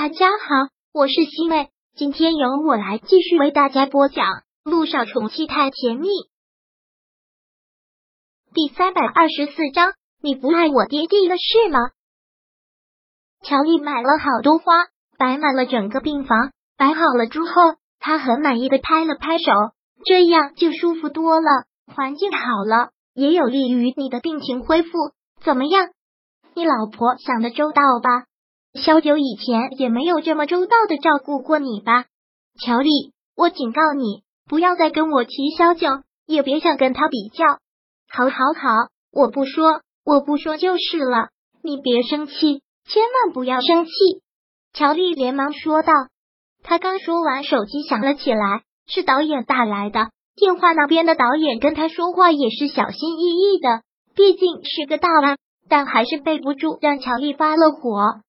大家好，我是西妹，今天由我来继续为大家播讲《路上宠妻太甜蜜》第三百二十四章。你不爱我爹地了是吗？乔丽买了好多花，摆满了整个病房。摆好了之后，她很满意的拍了拍手，这样就舒服多了。环境好了，也有利于你的病情恢复。怎么样？你老婆想的周到吧？萧九以前也没有这么周到的照顾过你吧？乔丽，我警告你，不要再跟我提萧九，也别想跟他比较。好，好，好，我不说，我不说就是了。你别生气，千万不要生气。乔丽连忙说道。他刚说完，手机响了起来，是导演打来的。电话那边的导演跟他说话也是小心翼翼的，毕竟是个大腕，但还是背不住让乔丽发了火。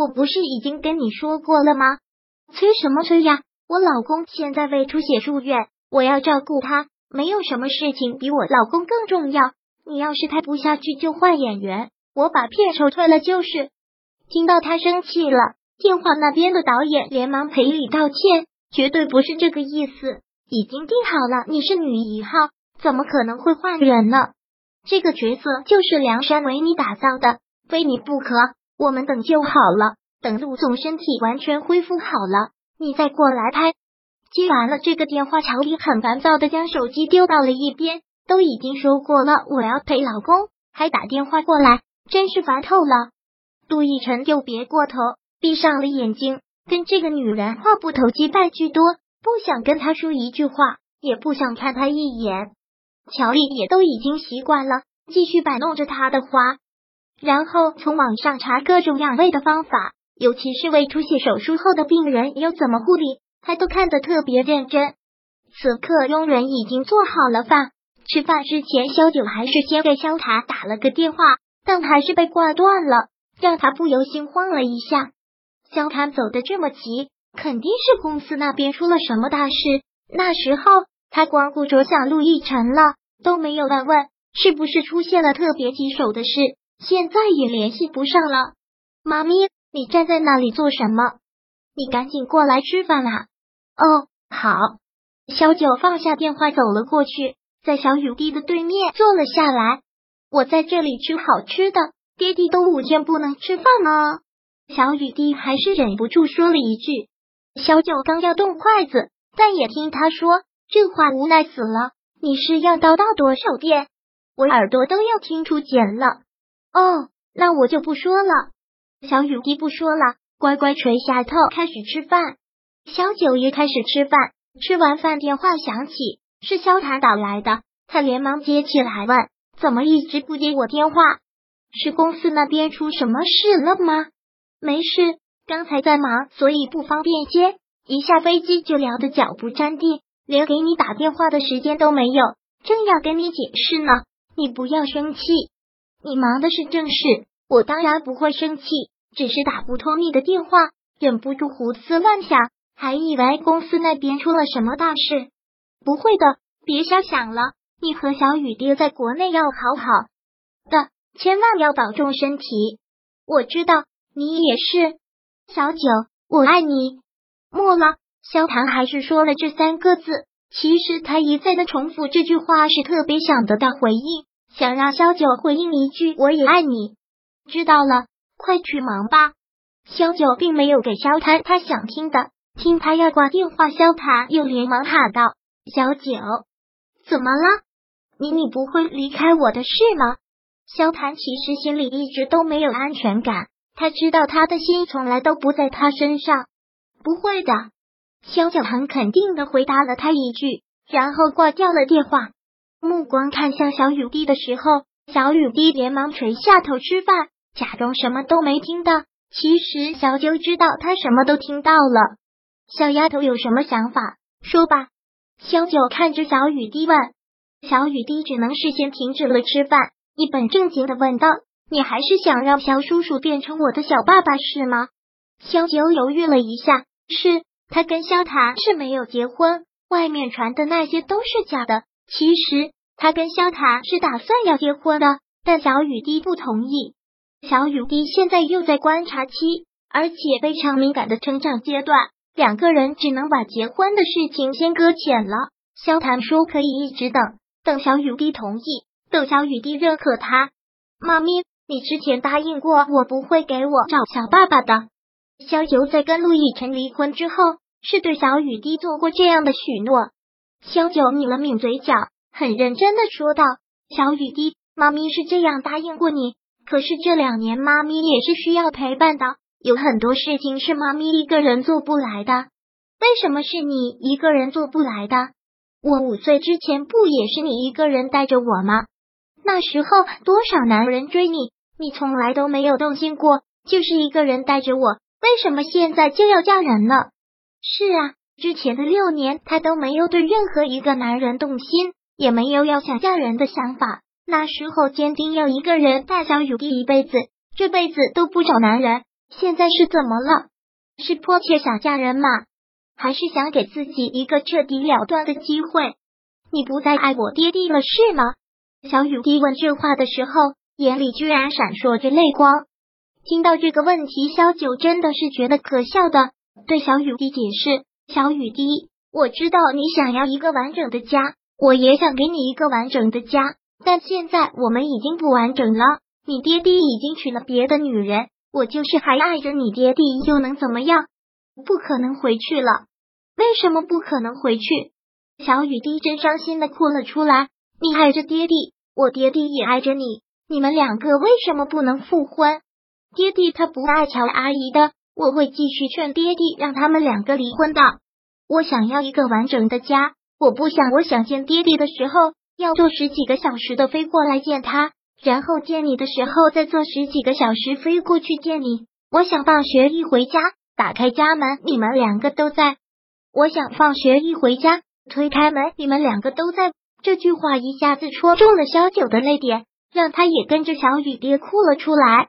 我不是已经跟你说过了吗？催什么催呀！我老公现在胃出血住院，我要照顾他，没有什么事情比我老公更重要。你要是拍不下去，就换演员，我把片酬退了就是。听到他生气了，电话那边的导演连忙赔礼道歉，绝对不是这个意思，已经定好了，你是女一号，怎么可能会换人呢？这个角色就是梁山为你打造的，非你不可。我们等就好了，等陆总身体完全恢复好了，你再过来拍。接完了这个电话，乔丽很烦躁的将手机丢到了一边。都已经说过了，我要陪老公，还打电话过来，真是烦透了。杜奕辰又别过头，闭上了眼睛，跟这个女人话不投机半句多，不想跟她说一句话，也不想看她一眼。乔丽也都已经习惯了，继续摆弄着她的花。然后从网上查各种养胃的方法，尤其是胃出血手术后的病人要怎么护理，他都看得特别认真。此刻佣人已经做好了饭，吃饭之前，萧九还是先给萧塔打了个电话，但还是被挂断了，让他不由心慌了一下。萧塔走的这么急，肯定是公司那边出了什么大事。那时候他光顾着想陆亦辰了，都没有问问是不是出现了特别棘手的事。现在也联系不上了，妈咪，你站在那里做什么？你赶紧过来吃饭啦！哦，好。小九放下电话走了过去，在小雨滴的对面坐了下来。我在这里吃好吃的，爹地都五天不能吃饭了。小雨滴还是忍不住说了一句。小九刚要动筷子，但也听他说这话，无奈死了。你是要叨叨多少遍？我耳朵都要听出茧了。哦，那我就不说了。小雨滴不说了，乖乖垂下头开始吃饭。小九也开始吃饭。吃完饭，电话响起，是萧谈打来的。他连忙接起来，问：“怎么一直不接我电话？是公司那边出什么事了吗？”“没事，刚才在忙，所以不方便接。一下飞机就聊得脚不沾地，连给你打电话的时间都没有。正要跟你解释呢，你不要生气。”你忙的是正事，我当然不会生气，只是打不通你的电话，忍不住胡思乱想，还以为公司那边出了什么大事。不会的，别瞎想了。你和小雨爹在国内要好好的，千万要保重身体。我知道，你也是。小九，我爱你。末了，萧唐还是说了这三个字。其实他一再的重复这句话，是特别想得到回应。想让萧九回应一句“我也爱你”，知道了，快去忙吧。萧九并没有给萧谈他想听的，听他要挂电话，萧谈又连忙喊道：“小九，怎么了？你你不会离开我的是吗？”萧谈其实心里一直都没有安全感，他知道他的心从来都不在他身上。不会的，萧九很肯定的回答了他一句，然后挂掉了电话。目光看向小雨滴的时候，小雨滴连忙垂下头吃饭，假装什么都没听到。其实小九知道他什么都听到了。小丫头有什么想法？说吧。小九看着小雨滴问。小雨滴只能事先停止了吃饭，一本正经的问道：“你还是想让小叔叔变成我的小爸爸是吗？”小九犹豫了一下，是他跟萧塔是没有结婚，外面传的那些都是假的。其实他跟萧塔是打算要结婚的，但小雨滴不同意。小雨滴现在又在观察期，而且非常敏感的成长阶段，两个人只能把结婚的事情先搁浅了。萧谈说可以一直等，等小雨滴同意，等小雨滴认可他。妈咪，你之前答应过我不会给我找小爸爸的。萧九在跟陆亦辰离婚之后，是对小雨滴做过这样的许诺。萧九抿了抿嘴角，很认真的说道：“小雨滴，妈咪是这样答应过你。可是这两年，妈咪也是需要陪伴的。”有很多事情是妈咪一个人做不来的，为什么是你一个人做不来的？我五岁之前不也是你一个人带着我吗？那时候多少男人追你，你从来都没有动心过，就是一个人带着我。为什么现在就要嫁人了？是啊，之前的六年他都没有对任何一个男人动心，也没有要想嫁人的想法。那时候坚定要一个人带小雨滴一辈子，这辈子都不找男人。现在是怎么了？是迫切想嫁人吗？还是想给自己一个彻底了断的机会？你不再爱我爹地了是吗？小雨滴问这话的时候，眼里居然闪烁着泪光。听到这个问题，萧九真的是觉得可笑的，对小雨滴解释：“小雨滴，我知道你想要一个完整的家，我也想给你一个完整的家，但现在我们已经不完整了。你爹地已经娶了别的女人。”我就是还爱着你爹地，又能怎么样？不可能回去了。为什么不可能回去？小雨滴真伤心的哭了出来。你爱着爹地，我爹地也爱着你，你们两个为什么不能复婚？爹地他不爱乔阿姨的，我会继续劝爹地让他们两个离婚的。我想要一个完整的家，我不想我想见爹地的时候要坐十几个小时的飞过来见他。然后见你的时候，再坐十几个小时飞过去见你。我想放学一回家，打开家门，你们两个都在。我想放学一回家，推开门，你们两个都在。这句话一下子戳中了小九的泪点，让他也跟着小雨跌哭了出来。